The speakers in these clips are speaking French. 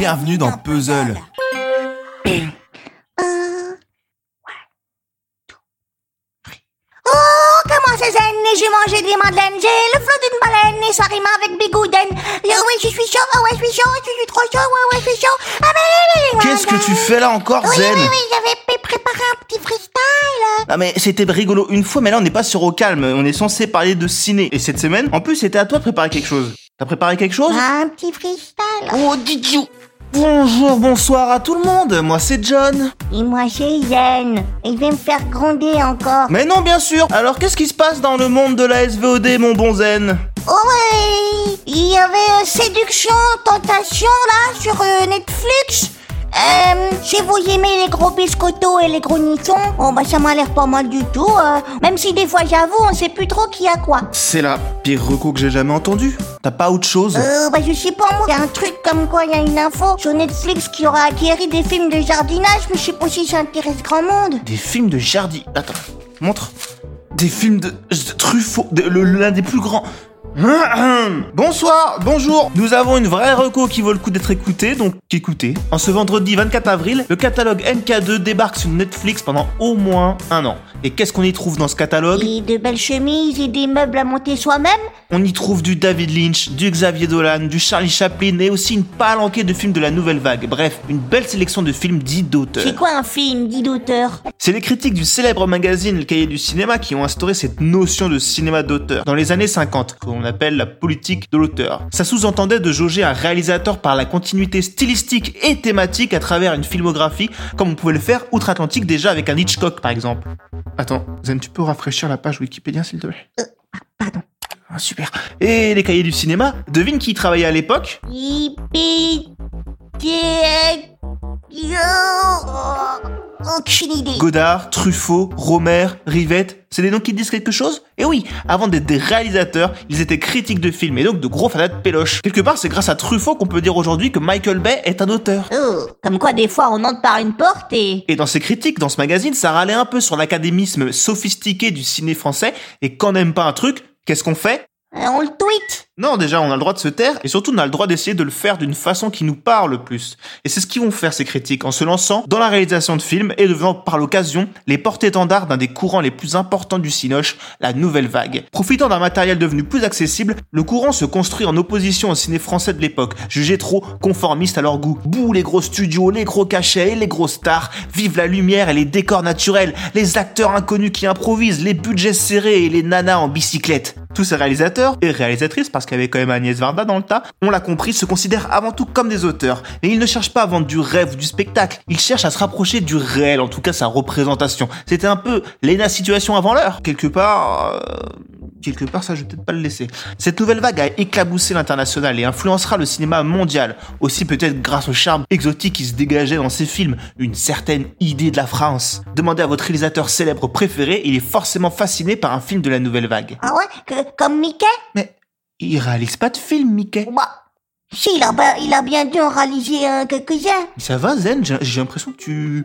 Bienvenue dans Puzzle. Oh, comment c'est zen et j'ai mangé des madeleines. J'ai le flot d'une baleine et ça rime avec bigouden. Oh, oui, je suis chaud, oh, ouais, je suis chaud, je suis trop chaud, ouais, ouais, je suis chaud. Ah, mais, Qu'est-ce que tu fais là encore, Oui, Zen? oui, oui, j'avais préparé un petit freestyle. Ah mais c'était rigolo une fois, mais là on n'est pas sur au calme, on est censé parler de ciné. Et cette semaine, en plus c'était à toi de préparer quelque chose. T'as préparé quelque chose? Un petit freestyle. Oh Didiou Bonjour, bonsoir à tout le monde, moi c'est John. Et moi, c'est zen. Et je vais me faire gronder encore. Mais non bien sûr Alors qu'est-ce qui se passe dans le monde de la SVOD mon bon Zen? Oh, ouais. Il y avait euh, Séduction, Tentation, là, sur euh, Netflix. Euh, si vous aimez les gros biscottos et les gros nichons, oh bah ça m'a l'air pas mal du tout. euh. même si des fois j'avoue, on sait plus trop qui a quoi. C'est la pire reco que j'ai jamais entendu. T'as pas autre chose? Euh, bah je sais pas moi. Y a un truc comme quoi y a une info sur Netflix qui aura acquéri des films de jardinage, mais je sais pas si ça intéresse grand monde. Des films de Jardy. Attends, montre. Des films de, de Truffaut, de- le- l'un des plus grands. Bonsoir, bonjour. Nous avons une vraie reco qui vaut le coup d'être écoutée, donc écoutez. En ce vendredi 24 avril, le catalogue NK2 débarque sur Netflix pendant au moins un an. Et qu'est-ce qu'on y trouve dans ce catalogue? Et de belles chemises et des meubles à monter soi-même? On y trouve du David Lynch, du Xavier Dolan, du Charlie Chaplin et aussi une palanquée de films de la nouvelle vague. Bref, une belle sélection de films dits d'auteurs. C'est quoi un film dit d'auteur? C'est les critiques du célèbre magazine Le Cahier du cinéma qui ont instauré cette notion de cinéma d'auteur dans les années 50, qu'on appelle la politique de l'auteur. Ça sous-entendait de jauger un réalisateur par la continuité stylistique et thématique à travers une filmographie, comme on pouvait le faire outre-Atlantique déjà avec un Hitchcock par exemple. Attends, Zen, tu peux rafraîchir la page Wikipédia s'il te plaît? Pardon. Ah, super. Et les cahiers du cinéma, devine qui y travaillait à l'époque? Hippie. Aucune idée. Godard, Truffaut, Romer, Rivette, c'est des noms qui disent quelque chose? Et oui, avant d'être des réalisateurs, ils étaient critiques de films et donc de gros fanats de péloche. Quelque part, c'est grâce à Truffaut qu'on peut dire aujourd'hui que Michael Bay est un auteur. Oh, comme quoi des fois on entre par une porte et... Et dans ses critiques, dans ce magazine, ça râlait un peu sur l'académisme sophistiqué du ciné français, et quand on n'aime pas un truc, qu'est-ce qu'on fait? Euh, on le tweet. Non, déjà, on a le droit de se taire, et surtout, on a le droit d'essayer de le faire d'une façon qui nous parle le plus. Et c'est ce qu'ils vont faire, ces critiques, en se lançant dans la réalisation de films et devenant, par l'occasion, les porte-étendards d'un des courants les plus importants du cinoche, la nouvelle vague. Profitant d'un matériel devenu plus accessible, le courant se construit en opposition au ciné français de l'époque, jugé trop conformiste à leur goût. Bouh, les gros studios, les gros cachets et les grosses stars, vive la lumière et les décors naturels, les acteurs inconnus qui improvisent, les budgets serrés et les nanas en bicyclette. Tous ces réalisateurs, et réalisatrices, parce qu'il y avait quand même Agnès Varda dans le tas, on l'a compris, se considèrent avant tout comme des auteurs. Mais ils ne cherchent pas à vendre du rêve ou du spectacle, ils cherchent à se rapprocher du réel, en tout cas sa représentation. C'était un peu Lena situation avant l'heure. Quelque part... euh, Quelque part, ça, je vais peut-être pas le laisser. Cette nouvelle vague a éclaboussé l'international et influencera le cinéma mondial. Aussi peut-être grâce au charme exotique qui se dégageait dans ces films, une certaine idée de la France. Demandez à votre réalisateur célèbre préféré, il est forcément fasciné par un film de la nouvelle vague. Ah ouais? Que- Comme Mickey? Mais il réalise pas de film, Mickey. Bah... Si, il a, ben- il a bien dû en réaliser euh, quelques-uns. Ça va, Zen J'ai j'ai l'impression que tu...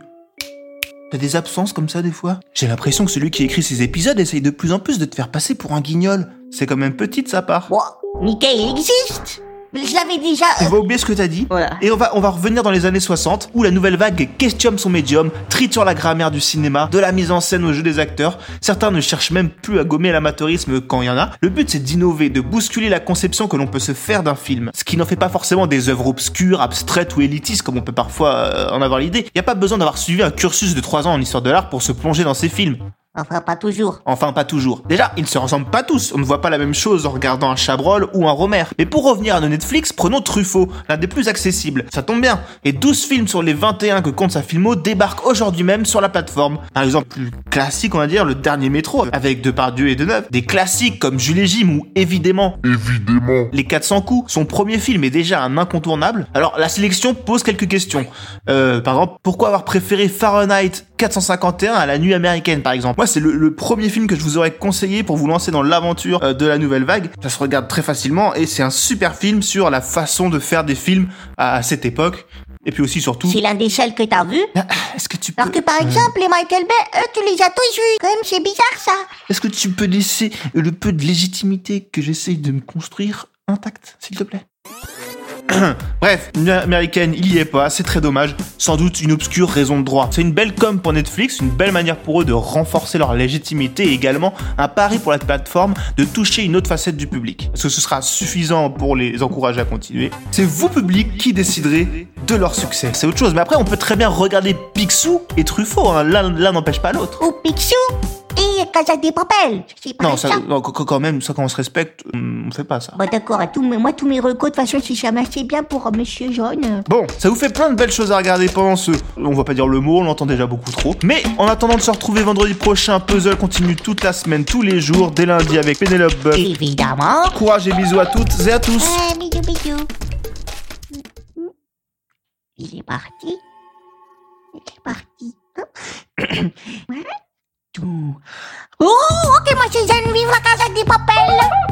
T'as des absences comme ça des fois J'ai l'impression que celui qui écrit ces épisodes essaye de plus en plus de te faire passer pour un guignol. C'est quand même petit de sa part. Bon, Mickey, il existe. Je l'avais déjà... On euh, va oublier ce que t'as dit. Voilà. Et on va, on va revenir dans les années 60, où la nouvelle vague questionne son médium, triture la grammaire du cinéma, de la mise en scène au jeu des acteurs. Certains ne cherchent même plus à gommer l'amateurisme quand il y en a. Le but c'est d'innover, de bousculer la conception que l'on peut se faire d'un film. Ce qui n'en fait pas forcément des œuvres obscures, abstraites ou élitistes comme on peut parfois euh, en avoir l'idée. Il n'y a pas besoin d'avoir suivi un cursus de 3 ans en histoire de l'art pour se plonger dans ces films. Enfin, pas toujours. Enfin, pas toujours. Déjà, ils ne se ressemblent pas tous. On ne voit pas la même chose en regardant un Chabrol ou un Romer. Mais pour revenir à nos Netflix, prenons Truffaut, l'un des plus accessibles. Ça tombe bien. Et 12 films sur les 21 que compte sa filmo débarquent aujourd'hui même sur la plateforme. Par exemple, plus classique, on va dire, le dernier métro, avec Depardieu et Deneuve. Des classiques comme Jules et Jim ou évidemment Évidemment. les 400 coups, son premier film est déjà un incontournable. Alors la sélection pose quelques questions. Euh, par exemple, pourquoi avoir préféré Fahrenheit 451 à La Nuit américaine par exemple Moi c'est le, le premier film que je vous aurais conseillé pour vous lancer dans l'aventure euh, de la nouvelle vague. Ça se regarde très facilement et c'est un super film sur la façon de faire des films à cette époque. Et puis aussi surtout... C'est l'un des seuls que t'as vu? Ah, Est-ce que tu peux... Alors que par exemple, les Michael Bay, eux, tu les as tous vus. Quand même, c'est bizarre ça. Est-ce que tu peux laisser le peu de légitimité que j'essaye de me construire intact, s'il te plaît? Bref, une américaine, il y est pas, c'est très dommage. Sans doute une obscure raison de droit. C'est une belle com pour Netflix, une belle manière pour eux de renforcer leur légitimité et également un pari pour la plateforme de toucher une autre facette du public. Est-ce que ce sera suffisant pour les encourager à continuer? C'est vous, public, qui déciderez de leur succès. C'est autre chose. Mais après, on peut très bien regarder Picsou et Truffaut. hein. L'un n'empêche pas l'autre. Ou Picsou et Casa des Papel. C'est pas Non, ça, non, qu- quand même, ça quand on se respecte, on fait pas ça. Bon d'accord, à mes- moi tous mes recos, de toute façon, si ça marchait bien pour euh, Monsieur Jaune. Bon, ça vous fait plein de belles choses à regarder pendant ce... On va pas dire le mot, on l'entend déjà beaucoup trop. Mais en attendant de se retrouver vendredi prochain, Puzzle continue toute la semaine, tous les jours, dès lundi avec Pénélope Buff. Évidemment. Courage et bisous à toutes et à tous. Ah, bisous, bisous. Il est parti. Il est parti. Tout. Oh, ok, moi, c'est Jeanne, vive la Casa des Papel.